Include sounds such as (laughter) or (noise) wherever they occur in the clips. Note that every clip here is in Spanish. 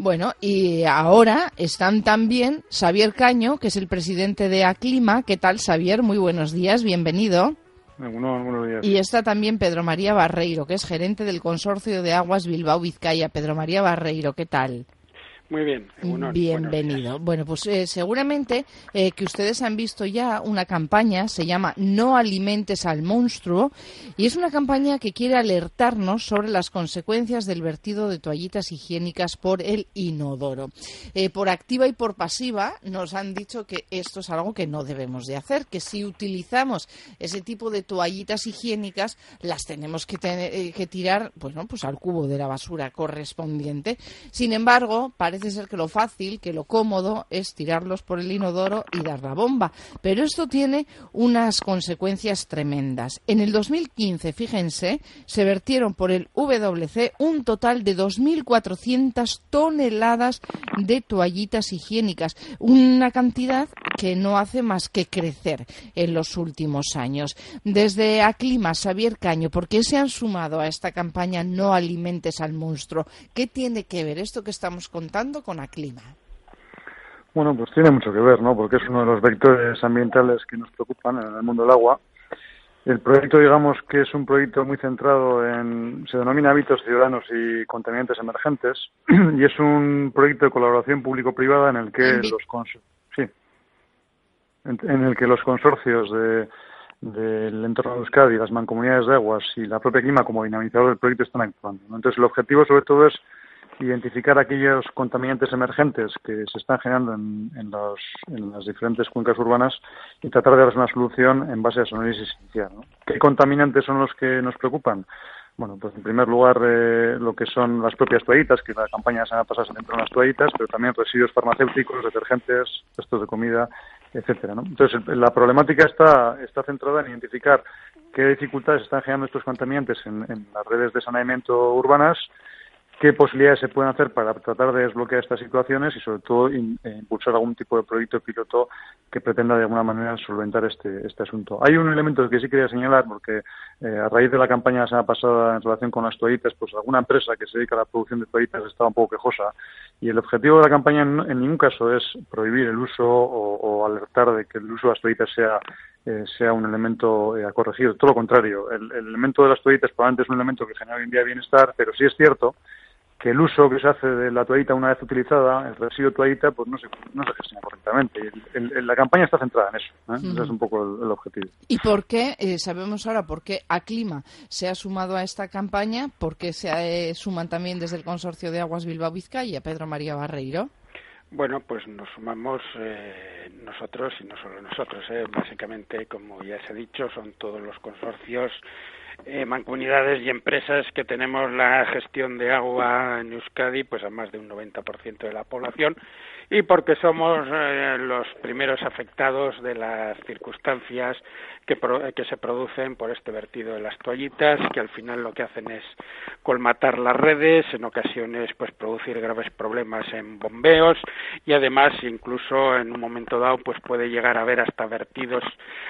Bueno, y ahora están también Xavier Caño, que es el presidente de Aclima. ¿Qué tal, Xavier? Muy buenos días, bienvenido. buenos días. Y está también Pedro María Barreiro, que es gerente del Consorcio de Aguas Bilbao Vizcaya. Pedro María Barreiro, ¿qué tal? Muy bien. Bienvenido. Bueno, pues eh, seguramente eh, que ustedes han visto ya una campaña, se llama No alimentes al monstruo, y es una campaña que quiere alertarnos sobre las consecuencias del vertido de toallitas higiénicas por el inodoro. Eh, por activa y por pasiva nos han dicho que esto es algo que no debemos de hacer, que si utilizamos ese tipo de toallitas higiénicas las tenemos que, que tirar, bueno, pues al cubo de la basura correspondiente. Sin embargo, parece parece ser que lo fácil, que lo cómodo es tirarlos por el inodoro y dar la bomba. Pero esto tiene unas consecuencias tremendas. En el 2015, fíjense, se vertieron por el WC un total de 2.400 toneladas de toallitas higiénicas, una cantidad que no hace más que crecer en los últimos años. Desde Aclima, Xavier Caño, ¿por qué se han sumado a esta campaña No alimentes al monstruo? ¿Qué tiene que ver esto que estamos contando con Aclima? Bueno, pues tiene mucho que ver, ¿no? Porque es uno de los vectores ambientales que nos preocupan en el mundo del agua. El proyecto, digamos que es un proyecto muy centrado en, se denomina hábitos ciudadanos y contaminantes emergentes, (clears throat) y es un proyecto de colaboración público-privada en el que los en, el que los consorcios de, del entorno de Euskadi, las mancomunidades de aguas y la propia clima como dinamizador del proyecto están actuando. Entonces, el objetivo sobre todo es identificar aquellos contaminantes emergentes que se están generando en, en, los, en las diferentes cuencas urbanas y tratar de darles una solución en base a su análisis inicial. ¿Qué contaminantes son los que nos preocupan? Bueno, pues en primer lugar eh, lo que son las propias toallitas, que la campaña se ha pasado dentro de las toallitas, pero también residuos farmacéuticos, detergentes, restos de comida, etcétera. Entonces la problemática está, está centrada en identificar qué dificultades están generando estos contaminantes en, en las redes de saneamiento urbanas, qué posibilidades se pueden hacer para tratar de desbloquear estas situaciones y sobre todo eh, impulsar algún tipo de proyecto piloto que pretenda de alguna manera solventar este, este asunto. Hay un elemento que sí quería señalar porque eh, a raíz de la campaña la semana pasada en relación con las toallitas, pues alguna empresa que se dedica a la producción de toallitas estaba un poco quejosa y el objetivo de la campaña en, ningún caso es prohibir el uso o, alertar de que el uso de las toallitas sea eh, sea un elemento a corregir. Todo lo contrario, el, el, elemento de las toallitas probablemente es un elemento que genera hoy en día bienestar, pero sí es cierto que el uso que se hace de la toallita una vez utilizada, el residuo toallita, pues no se, no se gestiona correctamente. la campaña está centrada en eso. ¿eh? Ese es un poco el, objetivo. ¿Y por qué, eh, sabemos ahora por qué Aclima se ha sumado a esta campaña? ¿Por qué se eh, suman también desde el Consorcio de Aguas Bilbao Vizcaya, Pedro María Barreiro? Bueno, pues nos sumamos nosotros y no solo nosotros. Básicamente, como ya se ha dicho, son todos los consorcios eh, y empresas que tenemos la gestión de agua en Euskadi pues a más de un 90% de la población y porque somos eh, los primeros afectados de las circunstancias que, que se producen por este vertido de las toallitas, que al final lo que hacen es colmatar las redes, en ocasiones pues producir graves problemas en bombeos y además incluso en un momento dado pues puede llegar a haber hasta vertidos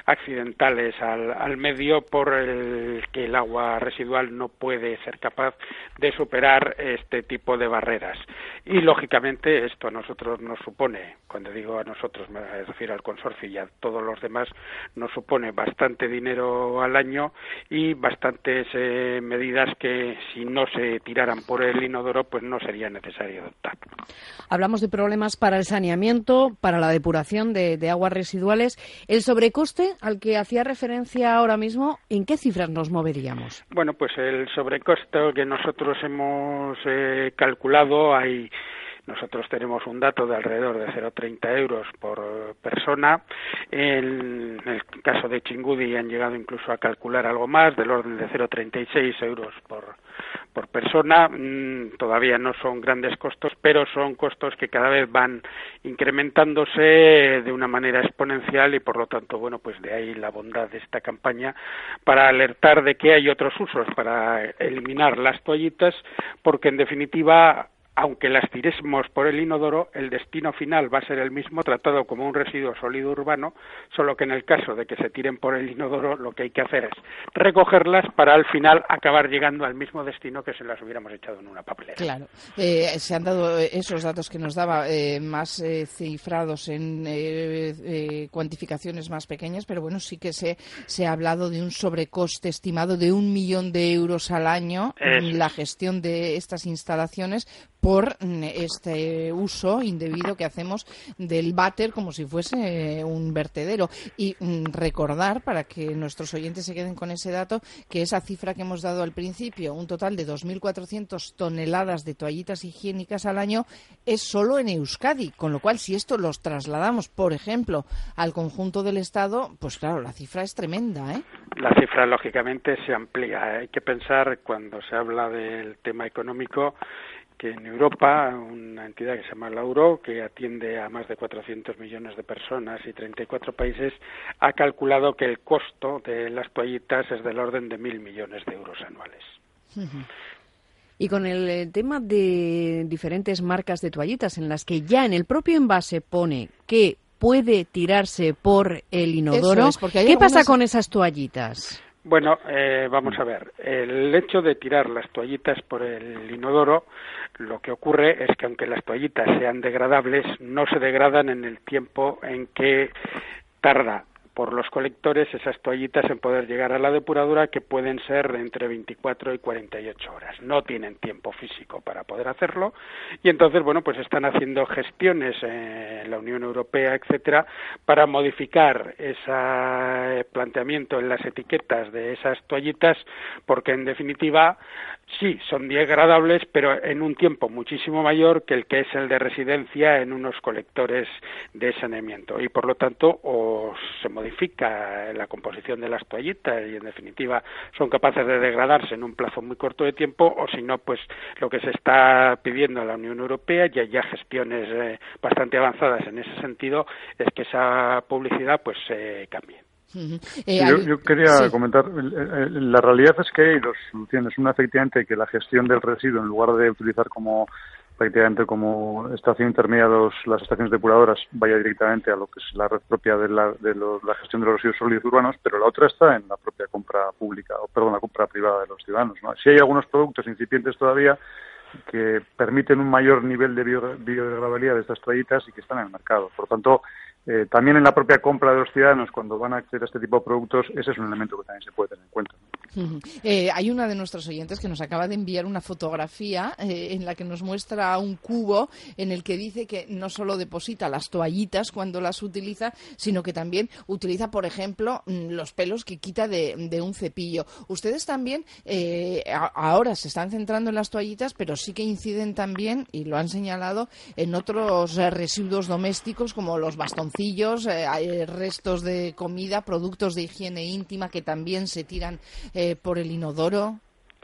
accidentales al, al medio por el que el agua residual no puede ser capaz de superar este tipo de barreras. Y lógicamente esto a nosotros nos supone, cuando digo a nosotros me refiero al consorcio y a todos los demás, nos supone bastante dinero al año y bastantes eh, medidas que si no se tiraran por el inodoro pues no sería necesario adoptar. Hablamos de problemas para el saneamiento, para la depuración de, aguas residuales. El sobrecoste al que hacía referencia ahora mismo, ¿en qué cifras nos moveríamos? Bueno, pues el sobrecoste que nosotros hemos eh, calculado hay nosotros tenemos un dato de alrededor de 0,30 euros por persona. En el caso de Chingudi han llegado incluso a calcular algo más, del orden de 0,36 euros por, por persona. Mm, todavía no son grandes costos, pero son costos que cada vez van incrementándose de una manera exponencial y por lo tanto, bueno, pues de ahí la bondad de esta campaña para alertar de que hay otros usos para eliminar las toallitas, porque en definitiva aunque las tiremos por el inodoro, el destino final va a ser el mismo, tratado como un residuo sólido urbano, solo que en el caso de que se tiren por el inodoro, lo que hay que hacer es recogerlas para al final acabar llegando al mismo destino que si las hubiéramos echado en una papelera. Claro, eh, se han dado esos datos que nos daba eh, más eh, cifrados en cuantificaciones más pequeñas, pero bueno, sí que se, se ha hablado de un sobrecoste estimado de un millón de euros al año en la gestión de estas instalaciones por mm, este uso indebido que hacemos del váter como si fuese un vertedero. Y mm, recordar, para que nuestros oyentes se queden con ese dato, que esa cifra que hemos dado al principio, un total de 2.400 toneladas de toallitas higiénicas al año, es solo en Euskadi. Con lo cual, si esto los trasladamos, por ejemplo, al conjunto del Estado, pues claro, la cifra es tremenda. ¿eh? La cifra, lógicamente, se amplía. Hay que pensar, cuando se habla del tema económico, que en Europa una entidad que se llama Lauro, que atiende a más de 400 millones de personas y 34 países, ha calculado que el costo de las toallitas es del orden de mil millones de euros anuales. Y con el eh, tema de diferentes marcas de toallitas en las que ya en el propio envase pone que puede tirarse por el inodoro, ¿qué pasa con esas toallitas? Bueno, eh, vamos a ver. El hecho de tirar las toallitas por el inodoro, lo que ocurre es que aunque las toallitas sean degradables, no se degradan en el tiempo en que tarda por los colectores esas toallitas en poder llegar a la depuradora que pueden ser entre 24 y 48 horas. No tienen tiempo físico para poder hacerlo y entonces, bueno, pues están haciendo gestiones en la Unión Europea, etcétera, para modificar ese planteamiento en las etiquetas de esas toallitas porque en definitiva sí, son degradables, pero en un tiempo muchísimo mayor que el que es el de residencia en unos colectores de saneamiento. Y por lo tanto, o se modifica la composición de las toallitas y en definitiva son capaces de degradarse en un plazo muy corto de tiempo, o si no, pues lo que se está pidiendo a la Unión Europea, y hay ya gestiones eh, bastante avanzadas en ese sentido, es que esa publicidad pues se cambie. Eh, yo, quería comentar, la realidad es que hay dos soluciones. Una, efectivamente, que la gestión del residuo, en lugar de utilizar como prácticamente como estación intermedia las estaciones depuradoras, vaya directamente a lo que es la red propia de la, de la gestión de los residuos sólidos urbanos, pero la otra está en la propia compra pública, o perdón, la compra privada de los ciudadanos. Si hay algunos productos incipientes todavía, que permiten un mayor nivel de biodegradabilidad de estas toallitas y que están en el mercado. Por lo tanto, eh, también en la propia compra de los ciudadanos, cuando van a acceder a este tipo de productos, ese es un elemento que también se puede tener en cuenta. Eh, hay una de nuestros oyentes que nos acaba de enviar una fotografía eh, en la que nos muestra un cubo en el que dice que no solo deposita las toallitas cuando las utiliza, sino que también utiliza, por ejemplo, mm, los pelos que quita de, un cepillo. Ustedes también ahora se están centrando en las toallitas, pero sí que inciden también, y lo han señalado, en otros residuos domésticos como los bastones eh, hay restos de comida, productos de higiene íntima que también se tiran eh, por el inodoro.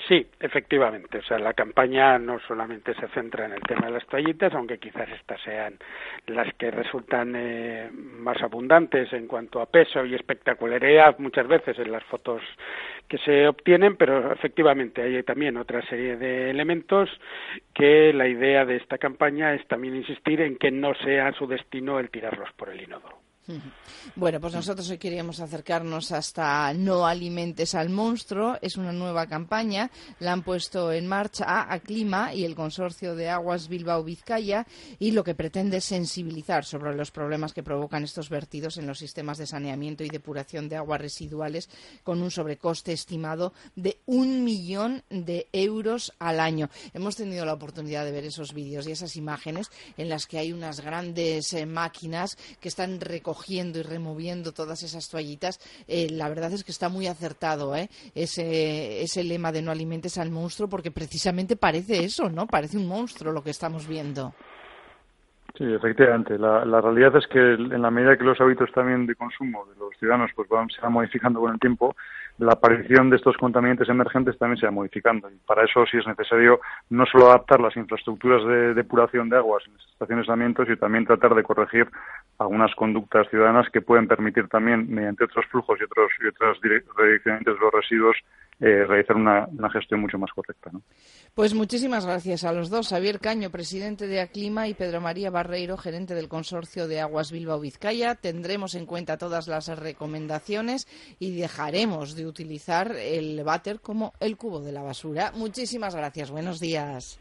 Sí, efectivamente. O sea, la campaña no solamente se centra en el tema de las toallitas, aunque quizás estas sean las que resultan eh, más abundantes en cuanto a peso y espectacularidad muchas veces en las fotos que se obtienen, pero efectivamente hay también otra serie de elementos que la idea de esta campaña es también insistir en que no sea su destino el tirarlos por el inodoro. Bueno, pues nosotros hoy queríamos acercarnos hasta No alimentes al monstruo. Es una nueva campaña. La han puesto en marcha a Clima y el Consorcio de Aguas Bilbao Vizcaya y lo que pretende es sensibilizar sobre los problemas que provocan estos vertidos en los sistemas de saneamiento y depuración de aguas residuales con un sobrecoste estimado de un millón de euros al año. Hemos tenido la oportunidad de ver esos vídeos y esas imágenes en las que hay unas grandes eh, máquinas que están recogiendo cogiendo y removiendo todas esas toallitas, eh, la verdad es que está muy acertado ¿eh? ese, ese lema de no alimentes al monstruo, porque precisamente parece eso, ¿no? Parece un monstruo lo que estamos viendo. Sí, efectivamente. La, la, realidad es que en la medida que los hábitos también de consumo de los ciudadanos pues van, se van modificando con el tiempo, la aparición de estos contaminantes emergentes también se va modificando. Y para eso sí es necesario no solo adaptar las infraestructuras de depuración de aguas en las estaciones de aislamiento, sino también tratar de corregir algunas conductas ciudadanas que pueden permitir también, mediante otros flujos y otros y otras redireccionamientos de los residuos, eh, realizar una, gestión mucho más correcta. Pues muchísimas gracias a los dos, Javier Caño, presidente de Aclima, y Pedro María Barreiro, gerente del Consorcio de Aguas Bilbao Vizcaya. Tendremos en cuenta todas las recomendaciones y dejaremos de utilizar el váter como el cubo de la basura. Muchísimas gracias. Buenos días.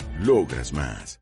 Logras más.